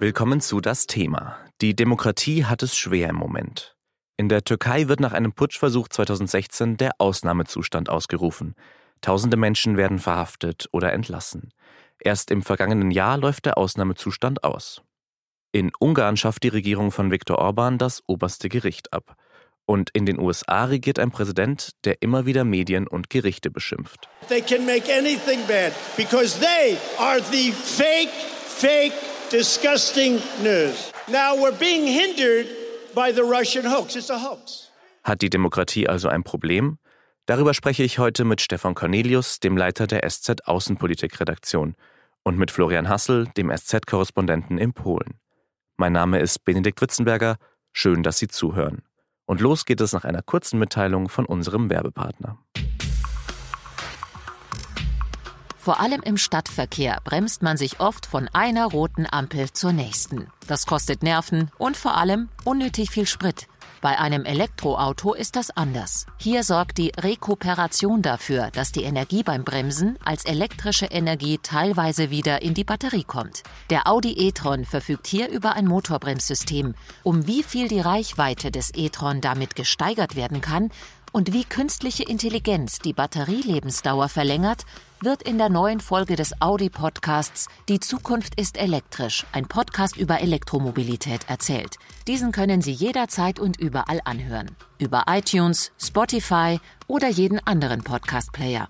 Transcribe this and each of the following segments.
Willkommen zu das Thema. Die Demokratie hat es schwer im Moment. In der Türkei wird nach einem Putschversuch 2016 der Ausnahmezustand ausgerufen. Tausende Menschen werden verhaftet oder entlassen. Erst im vergangenen Jahr läuft der Ausnahmezustand aus. In Ungarn schafft die Regierung von Viktor Orban das oberste Gericht ab. Und in den USA regiert ein Präsident, der immer wieder Medien und Gerichte beschimpft. They can make anything bad because they are the fake, fake, disgusting news. Now we're being hindered by the Russian hoax. It's a hoax. Hat die Demokratie also ein Problem? Darüber spreche ich heute mit Stefan Cornelius, dem Leiter der SZ Außenpolitik-Redaktion, und mit Florian Hassel, dem SZ-Korrespondenten in Polen. Mein Name ist Benedikt Witzenberger. Schön, dass Sie zuhören. Und los geht es nach einer kurzen Mitteilung von unserem Werbepartner. Vor allem im Stadtverkehr bremst man sich oft von einer roten Ampel zur nächsten. Das kostet Nerven und vor allem unnötig viel Sprit. Bei einem Elektroauto ist das anders. Hier sorgt die Rekuperation dafür, dass die Energie beim Bremsen als elektrische Energie teilweise wieder in die Batterie kommt. Der Audi e-tron verfügt hier über ein Motorbremssystem. Um wie viel die Reichweite des e-tron damit gesteigert werden kann, und wie künstliche Intelligenz die Batterielebensdauer verlängert, wird in der neuen Folge des Audi-Podcasts Die Zukunft ist elektrisch, ein Podcast über Elektromobilität erzählt. Diesen können Sie jederzeit und überall anhören. Über iTunes, Spotify oder jeden anderen Podcast-Player.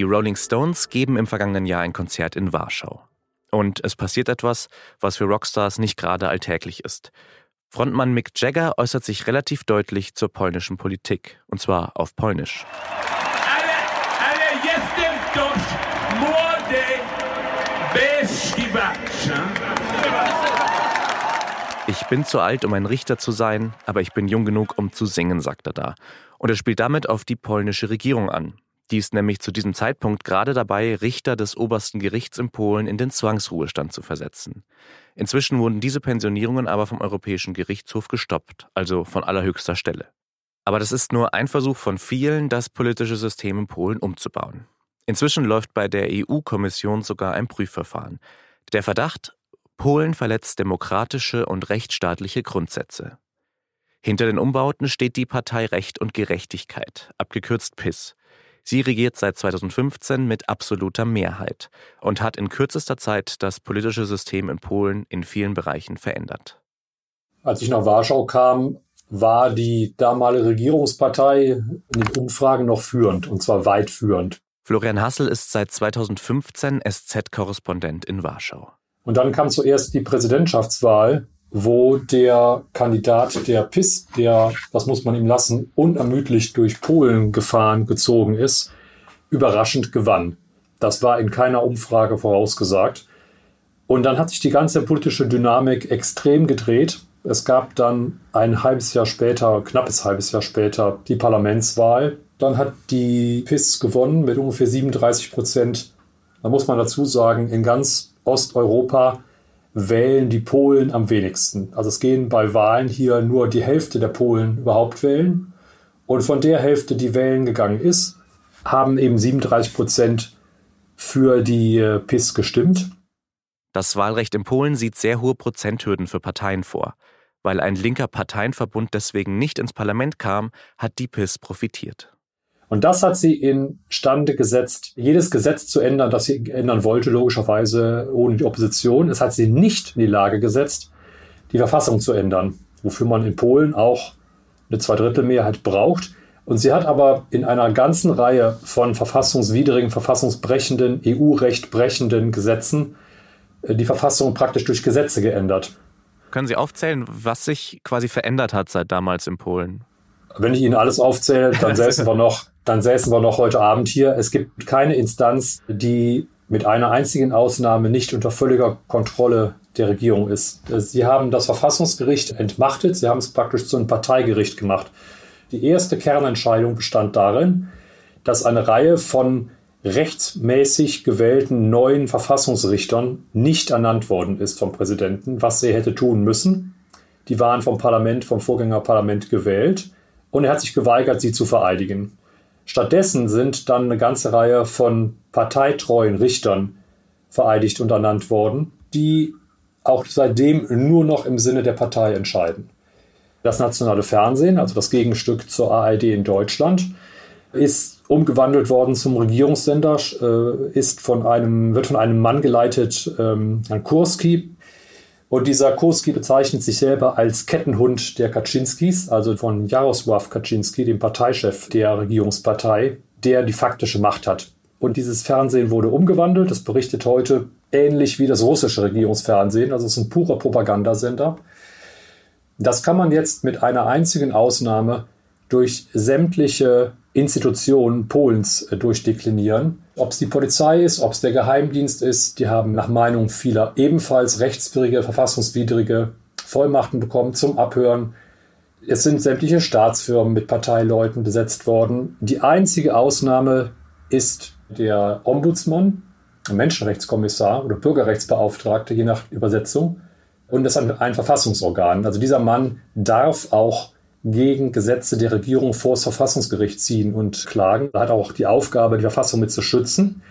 Die Rolling Stones geben im vergangenen Jahr ein Konzert in Warschau. Und es passiert etwas, was für Rockstars nicht gerade alltäglich ist. Frontmann Mick Jagger äußert sich relativ deutlich zur polnischen Politik, und zwar auf Polnisch. Ich bin zu alt, um ein Richter zu sein, aber ich bin jung genug, um zu singen, sagt er da. Und er spielt damit auf die polnische Regierung an, die ist nämlich zu diesem Zeitpunkt gerade dabei, Richter des obersten Gerichts in Polen in den Zwangsruhestand zu versetzen. Inzwischen wurden diese Pensionierungen aber vom Europäischen Gerichtshof gestoppt, also von allerhöchster Stelle. Aber das ist nur ein Versuch von vielen, das politische System in Polen umzubauen. Inzwischen läuft bei der EU-Kommission sogar ein Prüfverfahren. Der Verdacht, Polen verletzt demokratische und rechtsstaatliche Grundsätze. Hinter den Umbauten steht die Partei Recht und Gerechtigkeit, abgekürzt PIS. Sie regiert seit 2015 mit absoluter Mehrheit und hat in kürzester Zeit das politische System in Polen in vielen Bereichen verändert. Als ich nach Warschau kam, war die damalige Regierungspartei in den Umfragen noch führend, und zwar weit führend. Florian Hassel ist seit 2015 SZ-Korrespondent in Warschau. Und dann kam zuerst die Präsidentschaftswahl wo der Kandidat der PIS, der, das muss man ihm lassen, unermüdlich durch Polen gefahren, gezogen ist, überraschend gewann. Das war in keiner Umfrage vorausgesagt. Und dann hat sich die ganze politische Dynamik extrem gedreht. Es gab dann ein halbes Jahr später, knappes halbes Jahr später, die Parlamentswahl. Dann hat die PIS gewonnen mit ungefähr 37 Prozent. Da muss man dazu sagen, in ganz Osteuropa wählen die Polen am wenigsten. Also es gehen bei Wahlen hier nur die Hälfte der Polen überhaupt wählen. Und von der Hälfte, die wählen gegangen ist, haben eben 37 Prozent für die äh, PIS gestimmt. Das Wahlrecht in Polen sieht sehr hohe Prozenthürden für Parteien vor. Weil ein linker Parteienverbund deswegen nicht ins Parlament kam, hat die PIS profitiert. Und das hat sie instande gesetzt, jedes Gesetz zu ändern, das sie ändern wollte, logischerweise ohne die Opposition. Es hat sie nicht in die Lage gesetzt, die Verfassung zu ändern, wofür man in Polen auch eine Zweidrittelmehrheit braucht. Und sie hat aber in einer ganzen Reihe von verfassungswidrigen, verfassungsbrechenden, EU-Recht brechenden Gesetzen äh, die Verfassung praktisch durch Gesetze geändert. Können Sie aufzählen, was sich quasi verändert hat seit damals in Polen? Wenn ich Ihnen alles aufzähle, dann säßen wir noch dann säßen wir noch heute Abend hier. Es gibt keine Instanz, die mit einer einzigen Ausnahme nicht unter völliger Kontrolle der Regierung ist. Sie haben das Verfassungsgericht entmachtet, sie haben es praktisch zu einem Parteigericht gemacht. Die erste Kernentscheidung bestand darin, dass eine Reihe von rechtsmäßig gewählten neuen Verfassungsrichtern nicht ernannt worden ist vom Präsidenten, was er hätte tun müssen. Die waren vom Parlament, vom Vorgängerparlament gewählt und er hat sich geweigert, sie zu vereidigen. Stattdessen sind dann eine ganze Reihe von parteitreuen Richtern vereidigt und ernannt worden, die auch seitdem nur noch im Sinne der Partei entscheiden. Das nationale Fernsehen, also das Gegenstück zur ARD in Deutschland, ist umgewandelt worden zum Regierungssender, äh, ist von einem, wird von einem Mann geleitet, ähm, Herrn Kurski. Und dieser Kurski bezeichnet sich selber als Kettenhund der Kaczynskis, also von Jarosław Kaczynski, dem Parteichef der Regierungspartei, der die faktische Macht hat. Und dieses Fernsehen wurde umgewandelt. Das berichtet heute ähnlich wie das russische Regierungsfernsehen. Also es ist ein purer Propagandasender. Das kann man jetzt mit einer einzigen Ausnahme durch sämtliche Institutionen Polens äh, durchdeklinieren. Ob es die Polizei ist, ob es der Geheimdienst ist, die haben nach Meinung vieler ebenfalls rechtswidrige, verfassungswidrige Vollmachten bekommen zum Abhören. Es sind sämtliche Staatsfirmen mit Parteileuten besetzt worden. Die einzige Ausnahme ist der Ombudsmann, Menschenrechtskommissar oder Bürgerrechtsbeauftragte, je nach Übersetzung. Und das ist ein Verfassungsorgan. Also dieser Mann darf auch gegen Gesetze der Regierung vor das Verfassungsgericht ziehen und klagen. Er hat auch die Aufgabe, die Verfassung mit zu schützen.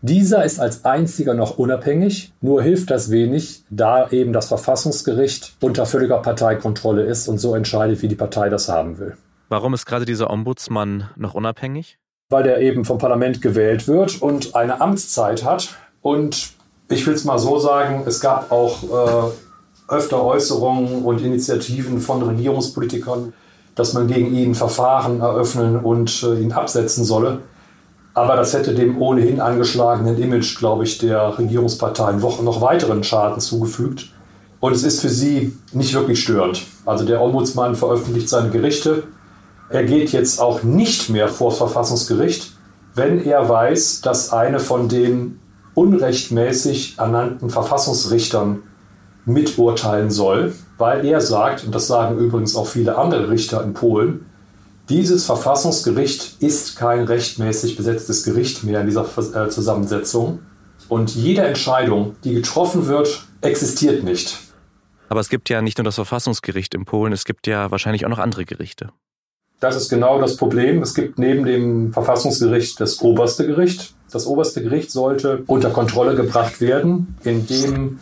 Dieser ist als einziger noch unabhängig, nur hilft das wenig, da eben das Verfassungsgericht unter völliger Parteikontrolle ist und so entscheidet, wie die Partei das haben will. Warum ist gerade dieser Ombudsmann noch unabhängig? Weil der eben vom Parlament gewählt wird und eine Amtszeit hat. Und ich will es mal so sagen, es gab auch äh, öfter Äußerungen und Initiativen von Regierungspolitikern, dass man gegen ihn Verfahren eröffnen und äh, ihn absetzen solle. Aber das hätte dem ohnehin angeschlagenen Image, glaube ich, der Regierungsparteien noch weiteren Schaden zugefügt. Und es ist für sie nicht wirklich störend. Also der Ombudsmann veröffentlicht seine Gerichte. Er geht jetzt auch nicht mehr vor das Verfassungsgericht, wenn er weiß, dass eine von den unrechtmäßig ernannten Verfassungsrichtern miturteilen soll, weil er sagt, und das sagen übrigens auch viele andere Richter in Polen, dieses Verfassungsgericht ist kein rechtmäßig besetztes Gericht mehr in dieser äh, Zusammensetzung. Und jede Entscheidung, die getroffen wird, existiert nicht. Aber es gibt ja nicht nur das Verfassungsgericht in Polen, es gibt ja wahrscheinlich auch noch andere Gerichte. Das ist genau das Problem. Es gibt neben dem Verfassungsgericht das oberste Gericht. Das oberste Gericht sollte unter Kontrolle gebracht werden, indem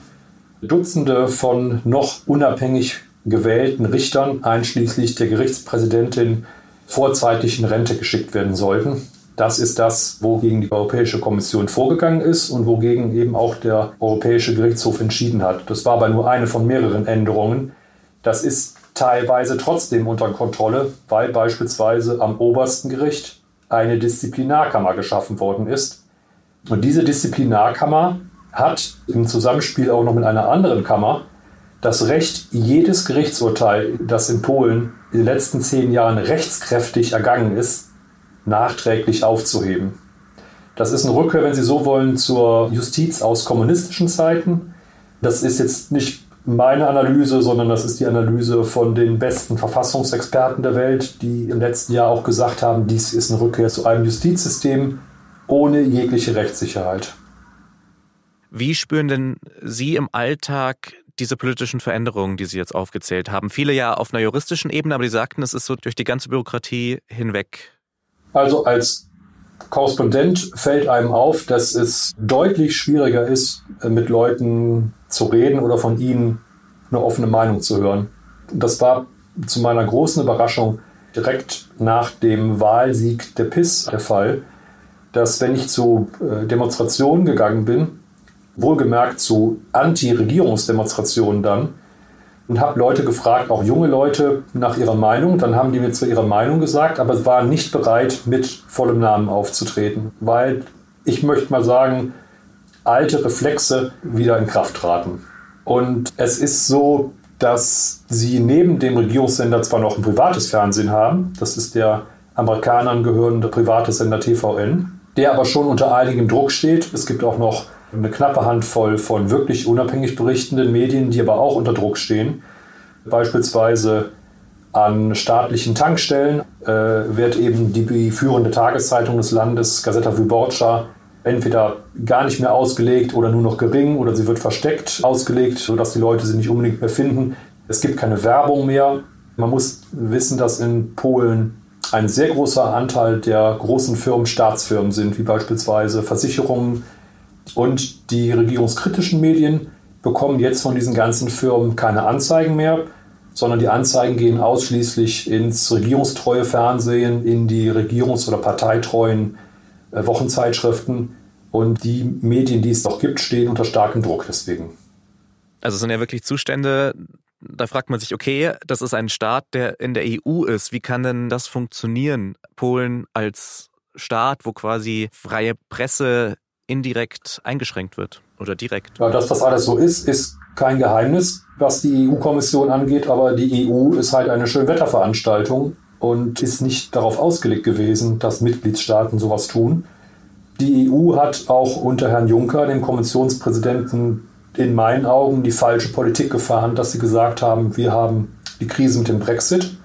Dutzende von noch unabhängig gewählten Richtern, einschließlich der Gerichtspräsidentin, vorzeitig in Rente geschickt werden sollten. Das ist das, wogegen die Europäische Kommission vorgegangen ist und wogegen eben auch der Europäische Gerichtshof entschieden hat. Das war aber nur eine von mehreren Änderungen. Das ist teilweise trotzdem unter Kontrolle, weil beispielsweise am obersten Gericht eine Disziplinarkammer geschaffen worden ist. Und diese Disziplinarkammer hat im Zusammenspiel auch noch mit einer anderen Kammer das Recht, jedes Gerichtsurteil, das in Polen in den letzten zehn Jahren rechtskräftig ergangen ist, nachträglich aufzuheben. Das ist eine Rückkehr, wenn Sie so wollen, zur Justiz aus kommunistischen Zeiten. Das ist jetzt nicht meine Analyse, sondern das ist die Analyse von den besten Verfassungsexperten der Welt, die im letzten Jahr auch gesagt haben, dies ist eine Rückkehr zu einem Justizsystem ohne jegliche Rechtssicherheit. Wie spüren denn Sie im Alltag diese politischen Veränderungen, die Sie jetzt aufgezählt haben? Viele ja auf einer juristischen Ebene, aber die sagten, es ist so durch die ganze Bürokratie hinweg. Also als Korrespondent fällt einem auf, dass es deutlich schwieriger ist, mit Leuten zu reden oder von ihnen eine offene Meinung zu hören. Das war zu meiner großen Überraschung direkt nach dem Wahlsieg der PIS der Fall, dass wenn ich zu äh, Demonstrationen gegangen bin, wohlgemerkt zu Anti-Regierungsdemonstrationen dann und habe Leute gefragt, auch junge Leute, nach ihrer Meinung. Dann haben die mir zwar ihre Meinung gesagt, aber waren nicht bereit, mit vollem Namen aufzutreten, weil ich möchte mal sagen, alte Reflexe wieder in Kraft traten. Und es ist so, dass sie neben dem Regierungssender zwar noch ein privates Fernsehen haben, das ist der Amerikanern gehörende private Sender TVN, der aber schon unter einigem Druck steht. Es gibt auch noch eine knappe Handvoll von wirklich unabhängig berichtenden Medien, die aber auch unter Druck stehen. Beispielsweise an staatlichen Tankstellen äh, wird eben die führende Tageszeitung des Landes, Gazeta Wyborcza, entweder gar nicht mehr ausgelegt oder nur noch gering oder sie wird versteckt ausgelegt, sodass die Leute sie nicht unbedingt mehr finden. Es gibt keine Werbung mehr. Man muss wissen, dass in Polen ein sehr großer Anteil der großen Firmen Staatsfirmen sind, wie beispielsweise Versicherungen und die regierungskritischen Medien bekommen jetzt von diesen ganzen Firmen keine Anzeigen mehr, sondern die Anzeigen gehen ausschließlich ins regierungstreue Fernsehen, in die regierungs- oder parteitreuen äh, Wochenzeitschriften. Und die Medien, die es noch gibt, stehen unter starkem Druck deswegen. Also es sind ja wirklich Zustände, da fragt man sich, okay, das ist ein Staat, der in der EU ist. Wie kann denn das funktionieren? Polen als Staat, wo quasi freie Presse indirekt eingeschränkt wird oder direkt. Ja, dass das alles so ist, ist kein Geheimnis, was die EU-Kommission angeht, aber die EU ist halt eine Schönwetterveranstaltung und ist nicht darauf ausgelegt gewesen, dass Mitgliedstaaten sowas tun. Die EU hat auch unter Herrn Juncker, dem Kommissionspräsidenten, in meinen Augen die falsche Politik gefahren, dass sie gesagt haben, wir haben die Krise mit dem Brexit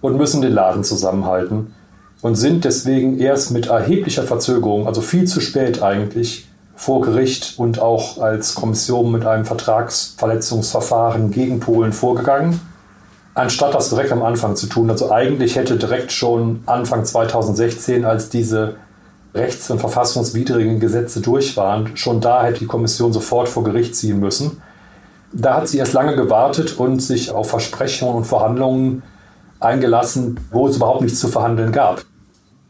und müssen den Laden zusammenhalten und sind deswegen erst mit erheblicher Verzögerung, also viel zu spät eigentlich, vor Gericht und auch als Kommission mit einem Vertragsverletzungsverfahren gegen Polen vorgegangen, anstatt das direkt am Anfang zu tun. Also eigentlich hätte direkt schon Anfang 2016, als diese rechts- und verfassungswidrigen Gesetze durch waren, schon da hätte die Kommission sofort vor Gericht ziehen müssen. Da hat sie erst lange gewartet und sich auf Versprechungen und Verhandlungen eingelassen, wo es überhaupt nichts zu verhandeln gab.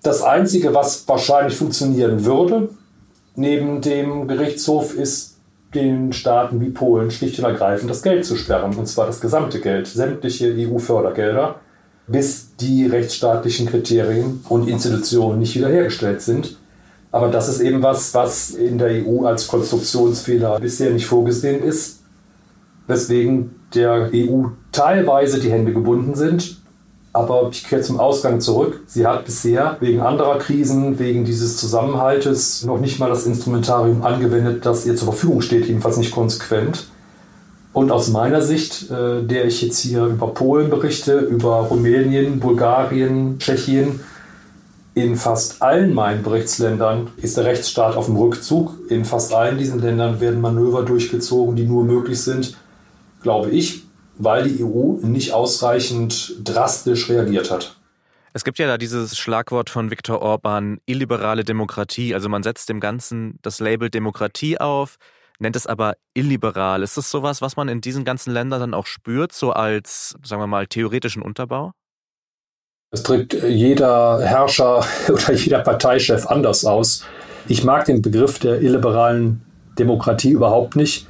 Das Einzige, was wahrscheinlich funktionieren würde, neben dem Gerichtshof ist den Staaten wie Polen schlicht und ergreifend das Geld zu sperren, und zwar das gesamte Geld, sämtliche EU-Fördergelder, bis die rechtsstaatlichen Kriterien und Institutionen nicht wiederhergestellt sind. Aber das ist eben was, was in der EU als Konstruktionsfehler bisher nicht vorgesehen ist, weswegen der EU teilweise die Hände gebunden sind aber ich kehre zum Ausgang zurück. Sie hat bisher wegen anderer Krisen, wegen dieses Zusammenhaltes noch nicht mal das Instrumentarium angewendet, das ihr zur Verfügung steht, jedenfalls nicht konsequent. Und aus meiner Sicht, äh, der ich jetzt hier über Polen berichte, über Rumänien, Bulgarien, Tschechien, in fast allen meinen Berichtsländern ist der Rechtsstaat auf dem Rückzug. In fast allen diesen Ländern werden Manöver durchgezogen, die nur möglich sind, glaube ich, weil die EU nicht ausreichend drastisch reagiert hat. Es gibt ja da dieses Schlagwort von Viktor Orban, illiberale Demokratie. Also man setzt dem Ganzen das Label Demokratie auf, nennt es aber illiberal. Ist das sowas, was man in diesen ganzen Ländern dann auch spürt, so als, sagen wir mal, theoretischen Unterbau? Es drückt jeder Herrscher oder jeder Parteichef anders aus. Ich mag den Begriff der illiberalen Demokratie überhaupt nicht.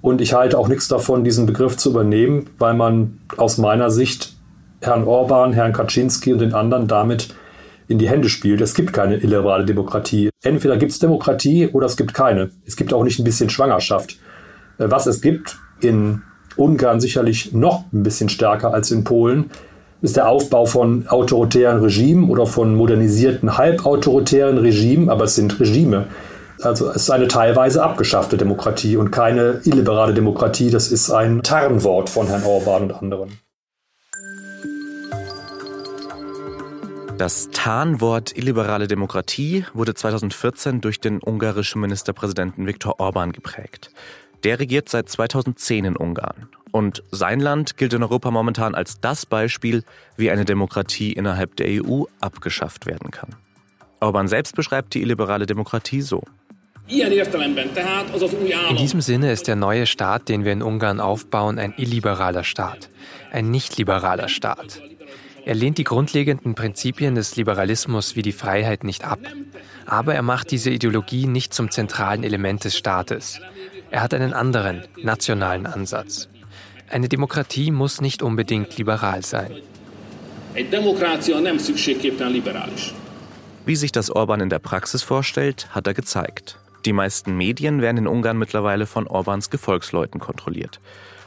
Und ich halte auch nichts davon, diesen Begriff zu übernehmen, weil man aus meiner Sicht Herrn Orban, Herrn Kaczynski und den anderen damit in die Hände spielt. Es gibt keine illiberale Demokratie. Entweder gibt es Demokratie oder es gibt keine. Es gibt auch nicht ein bisschen Schwangerschaft. Äh, was es gibt, in Ungarn sicherlich noch ein bisschen stärker als in Polen, ist der Aufbau von autoritären Regimen oder von modernisierten halbautoritären Regimen, aber es sind Regime. Also es ist eine teilweise abgeschaffte Demokratie und keine illiberale Demokratie. Das ist ein Tarnwort von Herrn Orban und anderen. Das Tarnwort illiberale Demokratie wurde 2014 durch den ungarischen Ministerpräsidenten Viktor Orban geprägt. Der regiert seit 2010 in Ungarn. Und sein Land gilt in Europa momentan als das Beispiel, wie eine Demokratie innerhalb der EU abgeschafft werden kann. Orban selbst beschreibt die illiberale Demokratie so. In diesem Sinne ist der neue Staat, den wir in Ungarn aufbauen, ein illiberaler Staat, ein nicht liberaler Staat. Er lehnt die grundlegenden Prinzipien des Liberalismus wie die Freiheit nicht ab. Aber er macht diese Ideologie nicht zum zentralen Element des Staates. Er hat einen anderen, nationalen Ansatz. Eine Demokratie muss nicht unbedingt liberal sein. Wie sich das Orban in der Praxis vorstellt, hat er gezeigt. Die meisten Medien werden in Ungarn mittlerweile von Orbans Gefolgsleuten kontrolliert.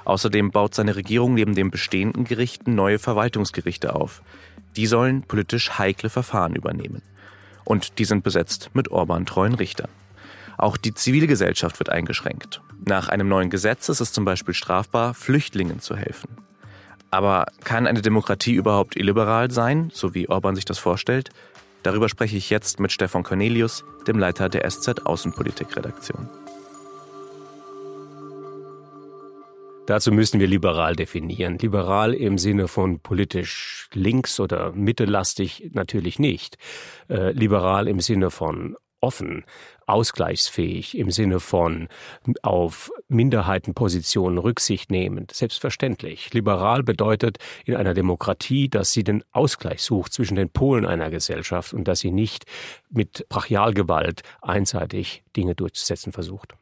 Außerdem baut seine Regierung neben den bestehenden Gerichten neue Verwaltungsgerichte auf. Die sollen politisch heikle Verfahren übernehmen. Und die sind besetzt mit Orban-treuen Richtern. Auch die Zivilgesellschaft wird eingeschränkt. Nach einem neuen Gesetz ist es zum Beispiel strafbar, Flüchtlingen zu helfen. Aber kann eine Demokratie überhaupt illiberal sein, so wie Orban sich das vorstellt? Darüber spreche ich jetzt mit Stefan Cornelius, dem Leiter der SZ Außenpolitik-Redaktion. Dazu müssen wir liberal definieren. Liberal im Sinne von politisch links oder mittellastig natürlich nicht. Äh, liberal im Sinne von offen, ausgleichsfähig im Sinne von auf Minderheitenpositionen Rücksicht nehmend. Selbstverständlich. Liberal bedeutet in einer Demokratie, dass sie den Ausgleich sucht zwischen den Polen einer Gesellschaft und dass sie nicht mit Brachialgewalt einseitig Dinge durchzusetzen versucht.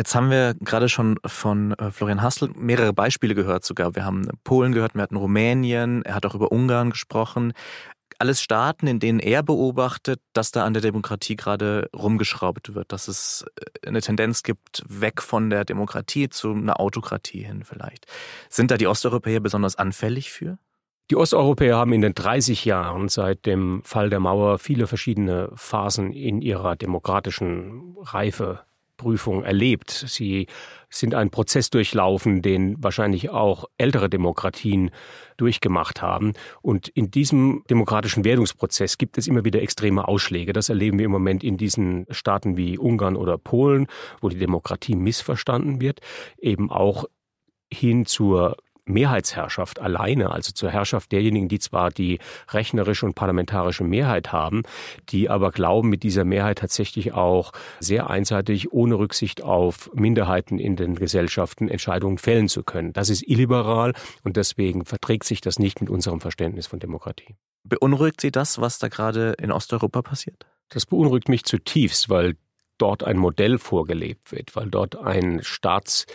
Jetzt haben wir gerade schon von äh, Florian Hassel mehrere Beispiele gehört sogar. Wir haben Polen gehört, wir hatten Rumänien, er hat auch über Ungarn gesprochen. Alles Staaten, in denen er beobachtet, dass da an der Demokratie gerade rumgeschraubt wird, dass es äh, eine Tendenz gibt, weg von der Demokratie zu einer Autokratie hin vielleicht. Sind da die Osteuropäer besonders anfällig für? Die Osteuropäer haben in den 30 Jahren seit dem Fall der Mauer viele verschiedene Phasen in ihrer demokratischen Reife Prüfung erlebt. Sie sind einen Prozess durchlaufen, den wahrscheinlich auch ältere Demokratien durchgemacht haben. Und in diesem demokratischen Werdungsprozess gibt es immer wieder extreme Ausschläge. Das erleben wir im Moment in diesen Staaten wie Ungarn oder Polen, wo die Demokratie missverstanden wird, eben auch hin zur Mehrheitsherrschaft alleine, also zur Herrschaft derjenigen, die zwar die rechnerische und parlamentarische Mehrheit haben, die aber glauben, mit dieser Mehrheit tatsächlich auch sehr einseitig, ohne Rücksicht auf Minderheiten in den Gesellschaften Entscheidungen fällen zu können. Das ist illiberal und deswegen verträgt sich das nicht mit unserem Verständnis von Demokratie. Beunruhigt Sie das, was da gerade in Osteuropa passiert? Das beunruhigt mich zutiefst, weil dort ein Modell vorgelebt wird, weil dort ein Staats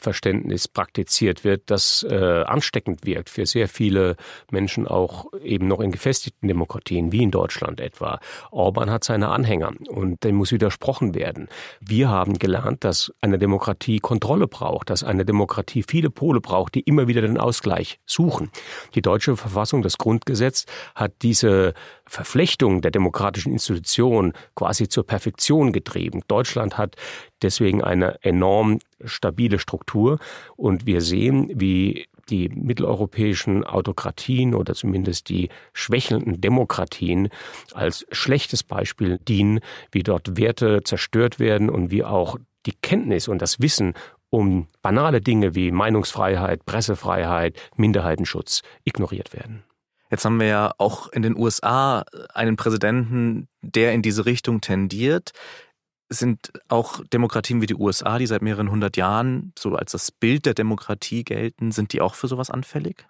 Verständnis praktiziert wird, das äh, ansteckend wirkt für sehr viele Menschen auch eben noch in gefestigten Demokratien, wie in Deutschland etwa. Orban hat seine Anhänger und dem muss widersprochen werden. Wir haben gelernt, dass eine Demokratie Kontrolle braucht, dass eine Demokratie viele Pole braucht, die immer wieder den Ausgleich suchen. Die deutsche Verfassung, das Grundgesetz, hat diese Verflechtung der demokratischen Institutionen quasi zur Perfektion getrieben. Deutschland hat deswegen eine enorm stabile Struktur. Und wir sehen, wie die mitteleuropäischen Autokratien oder zumindest die schwächelnden Demokratien als schlechtes Beispiel dienen, wie dort Werte zerstört werden und wie auch die Kenntnis und das Wissen um banale Dinge wie Meinungsfreiheit, Pressefreiheit, Minderheitenschutz ignoriert werden. Jetzt haben wir ja auch in den USA einen Präsidenten, der in diese Richtung tendiert sind auch Demokratien wie die USA, die seit mehreren hundert Jahren so als das Bild der Demokratie gelten, sind die auch für sowas anfällig?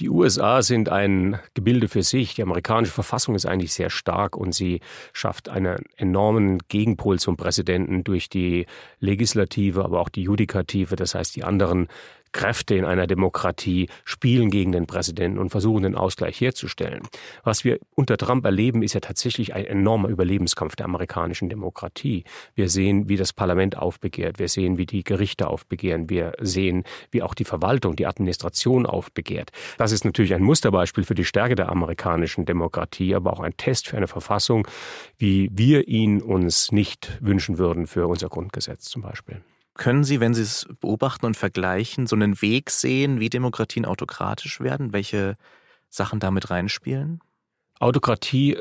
Die USA sind ein Gebilde für sich. Die amerikanische Verfassung ist eigentlich sehr stark und sie schafft einen enormen Gegenpol zum Präsidenten durch die Legislative, aber auch die Judikative, das heißt die anderen Kräfte in einer Demokratie spielen gegen den Präsidenten und versuchen den Ausgleich herzustellen. Was wir unter Trump erleben, ist ja tatsächlich ein enormer Überlebenskampf der amerikanischen Demokratie. Wir sehen, wie das Parlament aufbegehrt, wir sehen, wie die Gerichte aufbegehren, wir sehen, wie auch die Verwaltung, die Administration aufbegehrt. Das ist natürlich ein Musterbeispiel für die Stärke der amerikanischen Demokratie, aber auch ein Test für eine Verfassung, wie wir ihn uns nicht wünschen würden für unser Grundgesetz zum Beispiel. Können Sie, wenn Sie es beobachten und vergleichen, so einen Weg sehen, wie Demokratien autokratisch werden? Welche Sachen damit reinspielen? Autokratie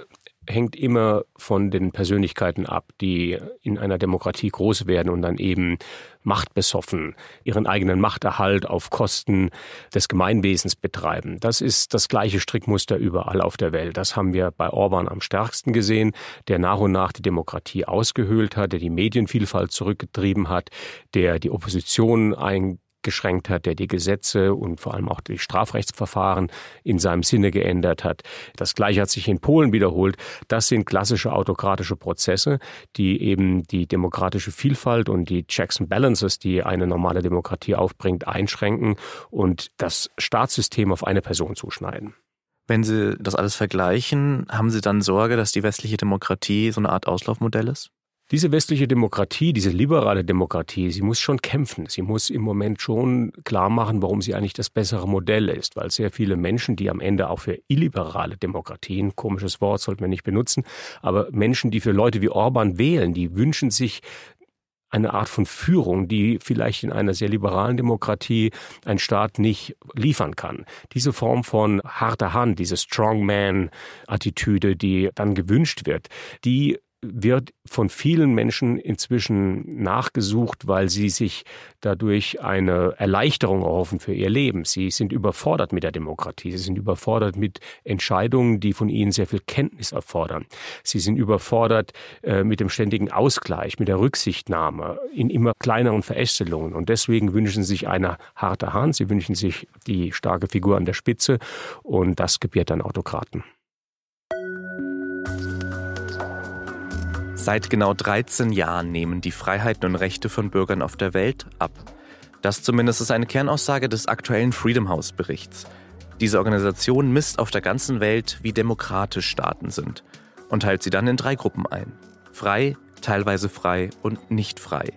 hängt immer von den Persönlichkeiten ab, die in einer Demokratie groß werden und dann eben machtbesoffen ihren eigenen Machterhalt auf Kosten des Gemeinwesens betreiben. Das ist das gleiche Strickmuster überall auf der Welt. Das haben wir bei Orban am stärksten gesehen, der nach und nach die Demokratie ausgehöhlt hat, der die Medienvielfalt zurückgetrieben hat, der die Opposition ein eingeschränkt hat, der die Gesetze und vor allem auch die Strafrechtsverfahren in seinem Sinne geändert hat. Das gleiche hat sich in Polen wiederholt. Das sind klassische autokratische Prozesse, die eben die demokratische Vielfalt und die Checks and Balances, die eine normale Demokratie aufbringt, einschränken und das Staatssystem auf eine Person zuschneiden. Wenn Sie das alles vergleichen, haben Sie dann Sorge, dass die westliche Demokratie so eine Art Auslaufmodell ist? Diese westliche Demokratie, diese liberale Demokratie, sie muss schon kämpfen. Sie muss im Moment schon klar machen, warum sie eigentlich das bessere Modell ist, weil sehr viele Menschen, die am Ende auch für illiberale Demokratien, komisches Wort sollten wir nicht benutzen, aber Menschen, die für Leute wie Orban wählen, die wünschen sich eine Art von Führung, die vielleicht in einer sehr liberalen Demokratie ein Staat nicht liefern kann. Diese Form von harter Hand, diese Strongman-Attitüde, die dann gewünscht wird, die wird von vielen Menschen inzwischen nachgesucht, weil sie sich dadurch eine Erleichterung erhoffen für ihr Leben. Sie sind überfordert mit der Demokratie. Sie sind überfordert mit Entscheidungen, die von ihnen sehr viel Kenntnis erfordern. Sie sind überfordert äh, mit dem ständigen Ausgleich, mit der Rücksichtnahme in immer kleineren Verästelungen. Und deswegen wünschen sie sich eine harte Hand. Sie wünschen sich die starke Figur an der Spitze. Und das gebiert dann Autokraten. Seit genau 13 Jahren nehmen die Freiheiten und Rechte von Bürgern auf der Welt ab. Das zumindest ist eine Kernaussage des aktuellen Freedom House Berichts. Diese Organisation misst auf der ganzen Welt, wie demokratisch Staaten sind und teilt sie dann in drei Gruppen ein. Frei, teilweise frei und nicht frei.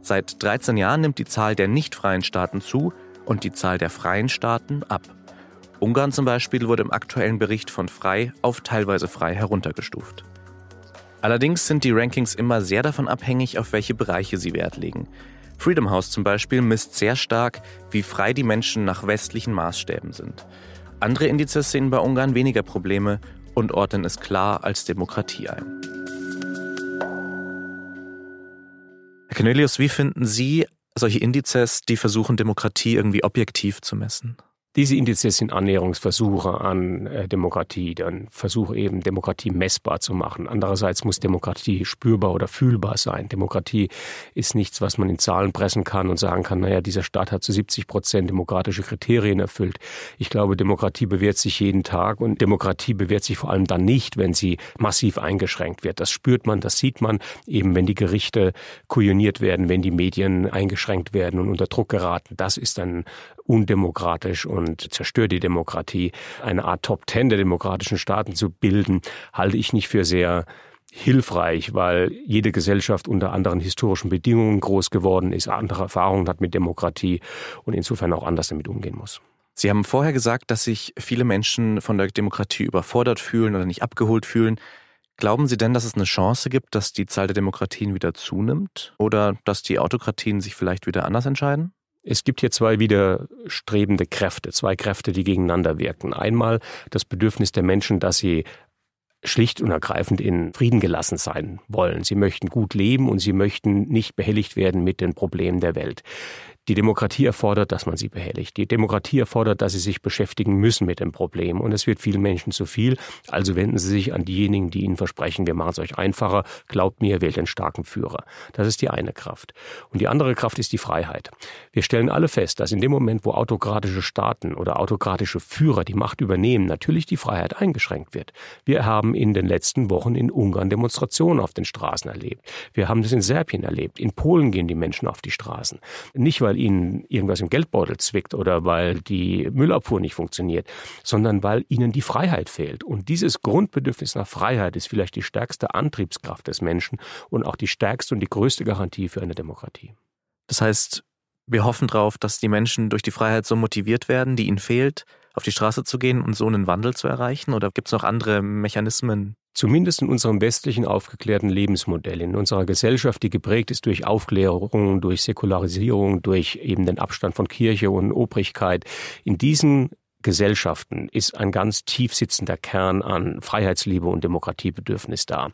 Seit 13 Jahren nimmt die Zahl der nicht freien Staaten zu und die Zahl der freien Staaten ab. Ungarn zum Beispiel wurde im aktuellen Bericht von frei auf teilweise frei heruntergestuft. Allerdings sind die Rankings immer sehr davon abhängig, auf welche Bereiche sie Wert legen. Freedom House zum Beispiel misst sehr stark, wie frei die Menschen nach westlichen Maßstäben sind. Andere Indizes sehen bei Ungarn weniger Probleme und ordnen es klar als Demokratie ein. Herr Cornelius, wie finden Sie solche Indizes, die versuchen, Demokratie irgendwie objektiv zu messen? Diese Indizes sind Annäherungsversuche an äh, Demokratie, dann Versuche eben Demokratie messbar zu machen. Andererseits muss Demokratie spürbar oder fühlbar sein. Demokratie ist nichts, was man in Zahlen pressen kann und sagen kann, naja, dieser Staat hat zu 70 Prozent demokratische Kriterien erfüllt. Ich glaube, Demokratie bewährt sich jeden Tag und Demokratie bewährt sich vor allem dann nicht, wenn sie massiv eingeschränkt wird. Das spürt man, das sieht man eben, wenn die Gerichte kujoniert werden, wenn die Medien eingeschränkt werden und unter Druck geraten. Das ist dann undemokratisch und zerstört die Demokratie. Eine Art Top Ten der demokratischen Staaten zu bilden, halte ich nicht für sehr hilfreich, weil jede Gesellschaft unter anderen historischen Bedingungen groß geworden ist, andere Erfahrungen hat mit Demokratie und insofern auch anders damit umgehen muss. Sie haben vorher gesagt, dass sich viele Menschen von der Demokratie überfordert fühlen oder nicht abgeholt fühlen. Glauben Sie denn, dass es eine Chance gibt, dass die Zahl der Demokratien wieder zunimmt oder dass die Autokratien sich vielleicht wieder anders entscheiden? Es gibt hier zwei widerstrebende Kräfte, zwei Kräfte, die gegeneinander wirken. Einmal das Bedürfnis der Menschen, dass sie schlicht und ergreifend in Frieden gelassen sein wollen. Sie möchten gut leben und sie möchten nicht behelligt werden mit den Problemen der Welt. Die Demokratie erfordert, dass man sie behelligt. Die Demokratie erfordert, dass sie sich beschäftigen müssen mit dem Problem. Und es wird vielen Menschen zu viel. Also wenden sie sich an diejenigen, die ihnen versprechen, wir machen es euch einfacher. Glaubt mir, wählt den starken Führer. Das ist die eine Kraft. Und die andere Kraft ist die Freiheit. Wir stellen alle fest, dass in dem Moment, wo autokratische Staaten oder autokratische Führer die Macht übernehmen, natürlich die Freiheit eingeschränkt wird. Wir haben in den letzten Wochen in Ungarn Demonstrationen auf den Straßen erlebt. Wir haben das in Serbien erlebt. In Polen gehen die Menschen auf die Straßen. Nicht, weil ihnen irgendwas im Geldbeutel zwickt oder weil die Müllabfuhr nicht funktioniert, sondern weil ihnen die Freiheit fehlt. Und dieses Grundbedürfnis nach Freiheit ist vielleicht die stärkste Antriebskraft des Menschen und auch die stärkste und die größte Garantie für eine Demokratie. Das heißt, wir hoffen darauf, dass die Menschen durch die Freiheit so motiviert werden, die ihnen fehlt, auf die Straße zu gehen und so einen Wandel zu erreichen? Oder gibt es noch andere Mechanismen, Zumindest in unserem westlichen aufgeklärten Lebensmodell, in unserer Gesellschaft, die geprägt ist durch Aufklärung, durch Säkularisierung, durch eben den Abstand von Kirche und Obrigkeit. In diesen Gesellschaften ist ein ganz tief sitzender Kern an Freiheitsliebe und Demokratiebedürfnis da.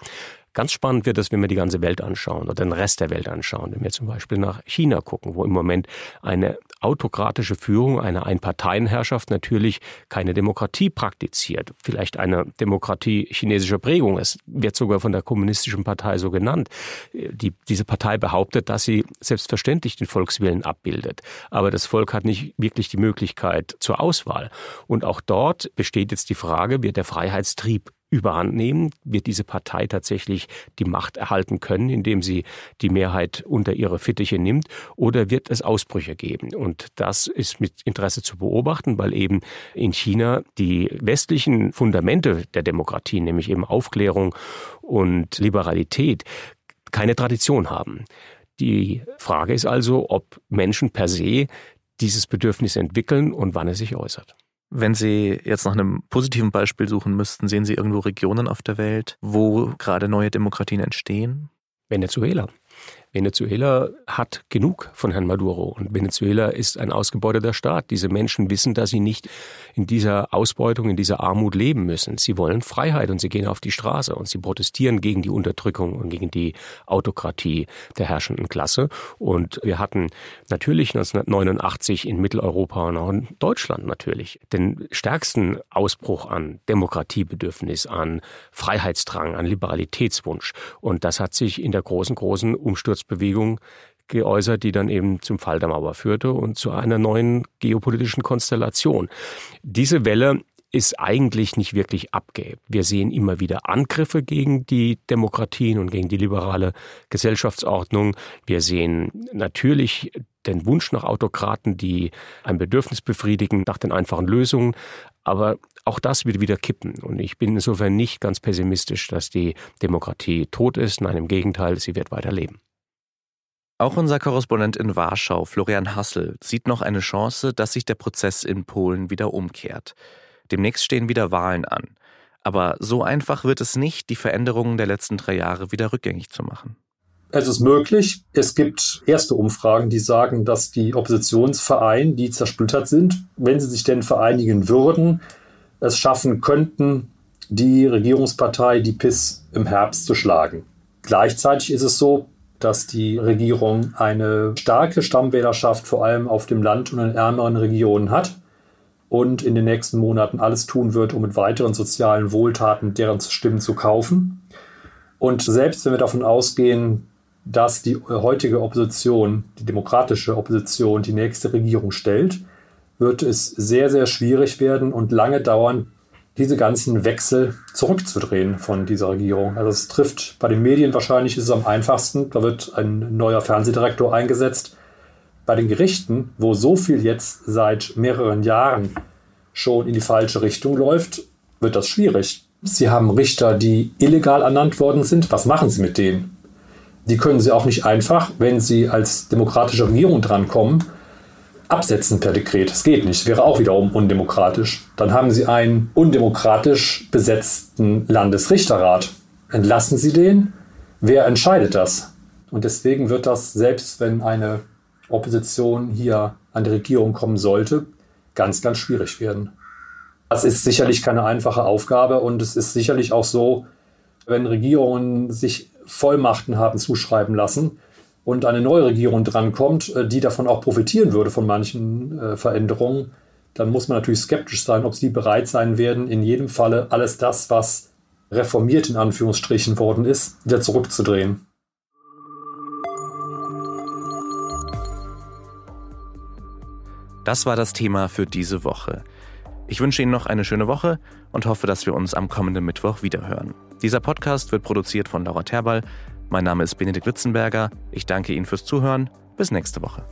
Ganz spannend wird es, wenn wir die ganze Welt anschauen oder den Rest der Welt anschauen. Wenn wir zum Beispiel nach China gucken, wo im Moment eine autokratische Führung, eine Einparteienherrschaft natürlich keine Demokratie praktiziert. Vielleicht eine Demokratie chinesischer Prägung. Es wird sogar von der kommunistischen Partei so genannt. Die, diese Partei behauptet, dass sie selbstverständlich den Volkswillen abbildet. Aber das Volk hat nicht wirklich die Möglichkeit zur Auswahl. Und auch dort besteht jetzt die Frage, wird der Freiheitstrieb überhand nehmen? Wird diese Partei tatsächlich die Macht erhalten können, indem sie die Mehrheit unter ihre Fittiche nimmt? Oder wird es Ausbrüche geben? Und das ist mit Interesse zu beobachten, weil eben in China die westlichen Fundamente der Demokratie, nämlich eben Aufklärung und Liberalität, keine Tradition haben. Die Frage ist also, ob Menschen per se dieses Bedürfnis entwickeln und wann es sich äußert. Wenn Sie jetzt nach einem positiven Beispiel suchen müssten, sehen Sie irgendwo Regionen auf der Welt, wo gerade neue Demokratien entstehen? Venezuela. Venezuela hat genug von Herrn Maduro und Venezuela ist ein ausgebeuteter Staat. Diese Menschen wissen, dass sie nicht in dieser Ausbeutung, in dieser Armut leben müssen. Sie wollen Freiheit und sie gehen auf die Straße und sie protestieren gegen die Unterdrückung und gegen die Autokratie der herrschenden Klasse. Und wir hatten natürlich 1989 in Mitteleuropa und auch in Deutschland natürlich den stärksten Ausbruch an Demokratiebedürfnis, an Freiheitsdrang, an Liberalitätswunsch. Und das hat sich in der großen, großen Umsturzbewegung geäußert, die dann eben zum Fall der Mauer führte und zu einer neuen geopolitischen Konstellation. Diese Welle ist eigentlich nicht wirklich abgehebt. Wir sehen immer wieder Angriffe gegen die Demokratien und gegen die liberale Gesellschaftsordnung. Wir sehen natürlich den Wunsch nach Autokraten, die ein Bedürfnis befriedigen nach den einfachen Lösungen. Aber auch das wird wieder kippen. Und ich bin insofern nicht ganz pessimistisch, dass die Demokratie tot ist. Nein, im Gegenteil, sie wird weiterleben. Auch unser Korrespondent in Warschau, Florian Hassel, sieht noch eine Chance, dass sich der Prozess in Polen wieder umkehrt. Demnächst stehen wieder Wahlen an. Aber so einfach wird es nicht, die Veränderungen der letzten drei Jahre wieder rückgängig zu machen. Es ist möglich. Es gibt erste Umfragen, die sagen, dass die Oppositionsvereine, die zersplittert sind, wenn sie sich denn vereinigen würden, es schaffen könnten, die Regierungspartei, die PIS, im Herbst zu schlagen. Gleichzeitig ist es so, dass die Regierung eine starke Stammwählerschaft vor allem auf dem Land und in ärmeren Regionen hat und in den nächsten Monaten alles tun wird, um mit weiteren sozialen Wohltaten deren Stimmen zu kaufen. Und selbst wenn wir davon ausgehen, dass die heutige Opposition, die demokratische Opposition, die nächste Regierung stellt, wird es sehr, sehr schwierig werden und lange dauern, diese ganzen Wechsel zurückzudrehen von dieser Regierung. Also es trifft bei den Medien wahrscheinlich ist es am einfachsten. Da wird ein neuer Fernsehdirektor eingesetzt. Bei den Gerichten, wo so viel jetzt seit mehreren Jahren schon in die falsche Richtung läuft, wird das schwierig. Sie haben Richter, die illegal ernannt worden sind. Was machen Sie mit denen? Die können Sie auch nicht einfach, wenn Sie als demokratische Regierung drankommen, absetzen per Dekret. Das geht nicht. Wäre auch wiederum undemokratisch. Dann haben Sie einen undemokratisch besetzten Landesrichterrat. Entlassen Sie den? Wer entscheidet das? Und deswegen wird das, selbst wenn eine Opposition hier an die Regierung kommen sollte, ganz, ganz schwierig werden. Das ist sicherlich keine einfache Aufgabe und es ist sicherlich auch so, wenn Regierungen sich Vollmachten haben zuschreiben lassen, und eine neue Regierung drankommt, äh, die davon auch profitieren würde von manchen äh, Veränderungen, dann muss man natürlich skeptisch sein, ob sie bereit sein werden, in jedem Falle alles das, was reformiert in Anführungsstrichen worden ist, wieder zurückzudrehen. Das war das Thema für diese Woche. Ich wünsche Ihnen noch eine schöne Woche und hoffe, dass wir uns am kommenden Mittwoch wiederhören. Dieser Podcast wird produziert von Laura Terball. Mein Name ist Benedikt Witzenberger. Ich danke Ihnen fürs Zuhören. Bis nächste Woche.